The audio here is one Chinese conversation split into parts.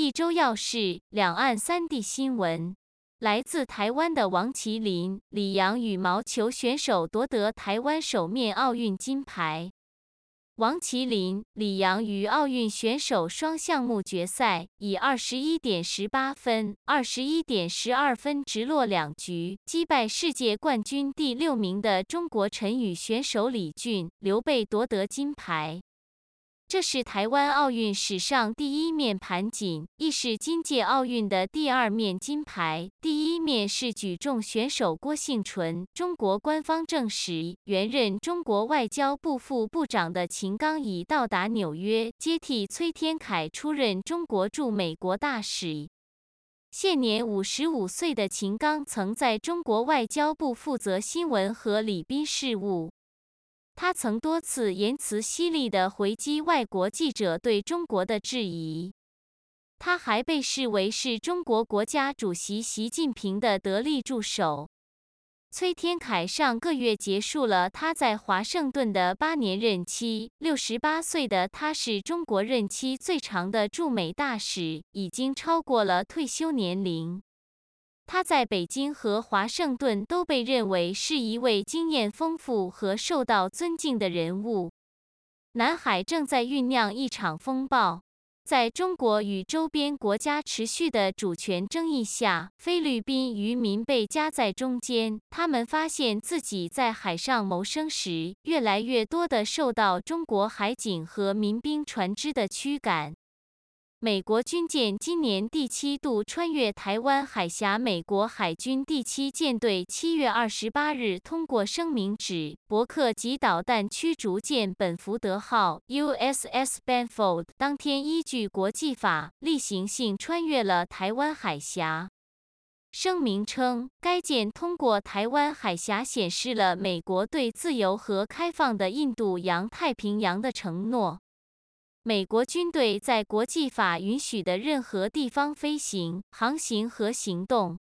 一周要事，两岸三地新闻。来自台湾的王麒麟、李阳羽毛球选手夺得台湾首面奥运金牌。王麒麟、李阳于奥运选手双项目决赛，以二十一点十八分、二十一点十二分直落两局，击败世界冠军第六名的中国陈雨选手李俊、刘备夺得金牌。这是台湾奥运史上第一面盘锦，亦是今届奥运的第二面金牌。第一面是举重选手郭幸淳，中国官方证实，原任中国外交部副部长的秦刚已到达纽约，接替崔天凯出任中国驻美国大使。现年五十五岁的秦刚，曾在中国外交部负责新闻和礼宾事务。他曾多次言辞犀利地回击外国记者对中国的质疑。他还被视为是中国国家主席习近平的得力助手。崔天凯上个月结束了他在华盛顿的八年任期。六十八岁的他是中国任期最长的驻美大使，已经超过了退休年龄。他在北京和华盛顿都被认为是一位经验丰富和受到尊敬的人物。南海正在酝酿一场风暴，在中国与周边国家持续的主权争议下，菲律宾渔民被夹在中间。他们发现自己在海上谋生时，越来越多地受到中国海警和民兵船只的驱赶。美国军舰今年第七度穿越台湾海峡。美国海军第七舰队七月二十八日通过声明指，伯克级导弹驱逐舰本福德号 （USS Benfold） 当天依据国际法，例行性穿越了台湾海峡。声明称，该舰通过台湾海峡显示了美国对自由和开放的印度洋太平洋的承诺。美国军队在国际法允许的任何地方飞行、航行和行动。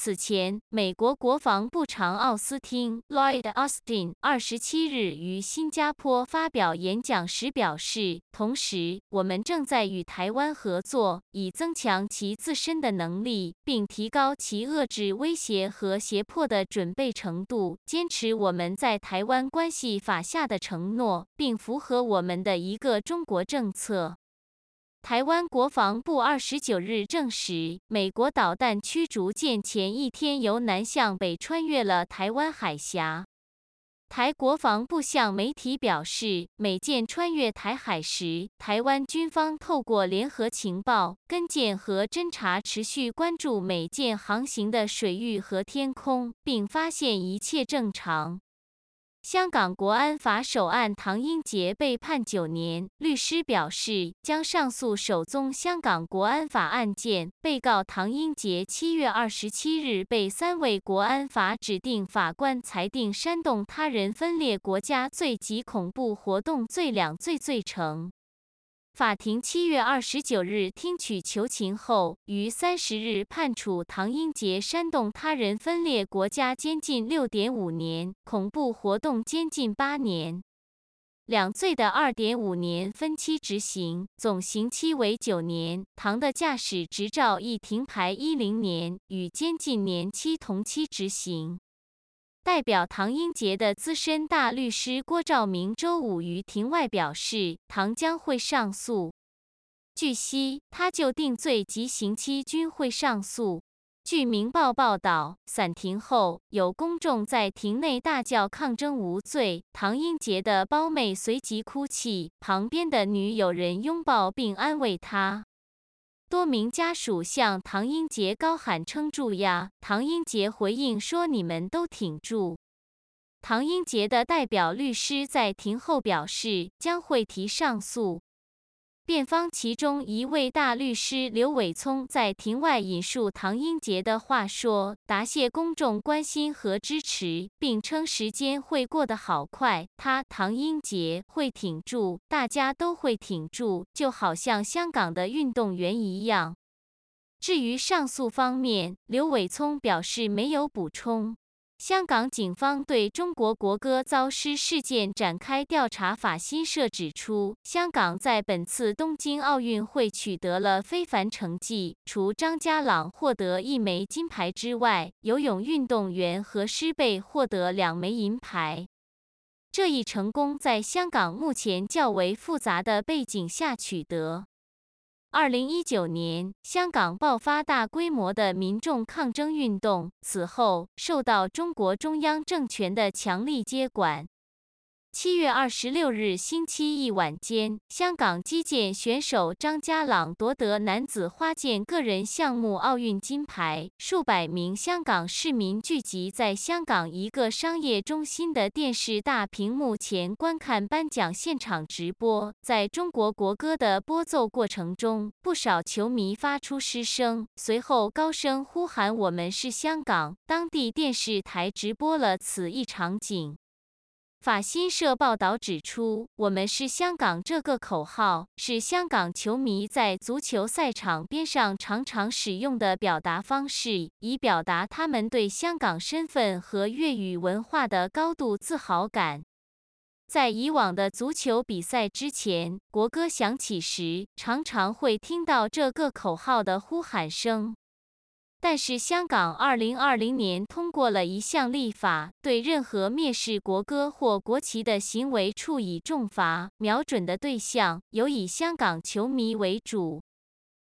此前，美国国防部长奥斯汀 （Lloyd Austin） 二十七日于新加坡发表演讲时表示，同时，我们正在与台湾合作，以增强其自身的能力，并提高其遏制威胁和胁迫的准备程度，坚持我们在台湾关系法下的承诺，并符合我们的一个中国政策。台湾国防部二十九日证实，美国导弹驱逐舰前一天由南向北穿越了台湾海峡。台国防部向媒体表示，美舰穿越台海时，台湾军方透过联合情报、跟舰和侦察，持续关注美舰航行的水域和天空，并发现一切正常。香港国安法首案唐英杰被判九年，律师表示将上诉首宗香港国安法案件。被告唐英杰七月二十七日被三位国安法指定法官裁定煽动他人分裂国家罪及恐怖活动罪两罪罪成。法庭七月二十九日听取求情后，于三十日判处唐英杰煽动他人分裂国家监禁六点五年，恐怖活动监禁八年，两罪的二点五年分期执行，总刑期为九年。唐的驾驶执照亦停牌一零年，与监禁年期同期执行。代表唐英杰的资深大律师郭兆明周五于庭外表示，唐将会上诉。据悉，他就定罪及刑期均会上诉。据《明报》报道，散庭后，有公众在庭内大叫抗争无罪，唐英杰的胞妹随即哭泣，旁边的女友人拥抱并安慰她。多名家属向唐英杰高喊撑住呀！唐英杰回应说：“你们都挺住。”唐英杰的代表律师在庭后表示，将会提上诉。辩方其中一位大律师刘伟聪在庭外引述唐英杰的话说：“答谢公众关心和支持，并称时间会过得好快，他唐英杰会挺住，大家都会挺住，就好像香港的运动员一样。”至于上诉方面，刘伟聪表示没有补充。香港警方对中国国歌遭失事件展开调查。法新社指出，香港在本次东京奥运会取得了非凡成绩，除张家朗获得一枚金牌之外，游泳运动员何诗蓓获得两枚银牌。这一成功在香港目前较为复杂的背景下取得。二零一九年，香港爆发大规模的民众抗争运动，此后受到中国中央政权的强力接管。七月二十六日星期一晚间，香港击剑选手张家朗夺得男子花剑个人项目奥运金牌。数百名香港市民聚集在香港一个商业中心的电视大屏幕前观看颁奖现场直播。在中国国歌的播奏过程中，不少球迷发出失声，随后高声呼喊“我们是香港”。当地电视台直播了此一场景。法新社报道指出，“我们是香港”这个口号是香港球迷在足球赛场边上常常使用的表达方式，以表达他们对香港身份和粤语文化的高度自豪感。在以往的足球比赛之前，国歌响起时，常常会听到这个口号的呼喊声。但是，香港二零二零年通过了一项立法，对任何蔑视国歌或国旗的行为处以重罚，瞄准的对象有以香港球迷为主。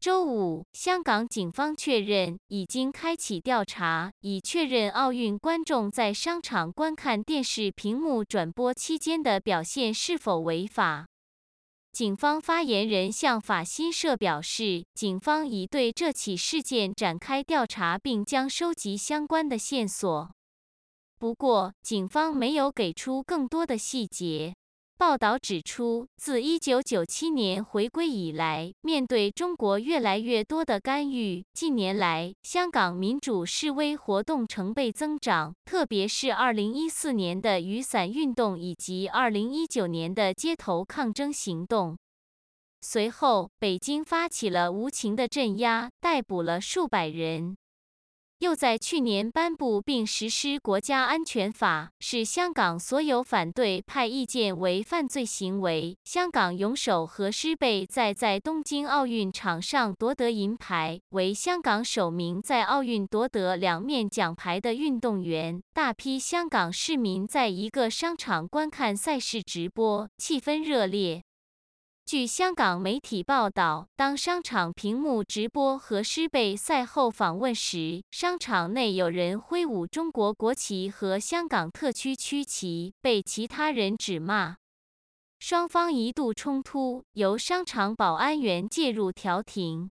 周五，香港警方确认已经开启调查，以确认奥运观众在商场观看电视屏幕转播期间的表现是否违法。警方发言人向法新社表示，警方已对这起事件展开调查，并将收集相关的线索。不过，警方没有给出更多的细节。报道指出，自1997年回归以来，面对中国越来越多的干预，近年来香港民主示威活动成倍增长，特别是2014年的雨伞运动以及2019年的街头抗争行动。随后，北京发起了无情的镇压，逮捕了数百人。又在去年颁布并实施国家安全法，使香港所有反对派意见为犯罪行为。香港泳手何诗蓓在在东京奥运场上夺得银牌，为香港首名在奥运夺得两面奖牌的运动员。大批香港市民在一个商场观看赛事直播，气氛热烈。据香港媒体报道，当商场屏幕直播何诗蓓赛后访问时，商场内有人挥舞中国国旗和香港特区区旗，被其他人指骂。双方一度冲突，由商场保安员介入调停。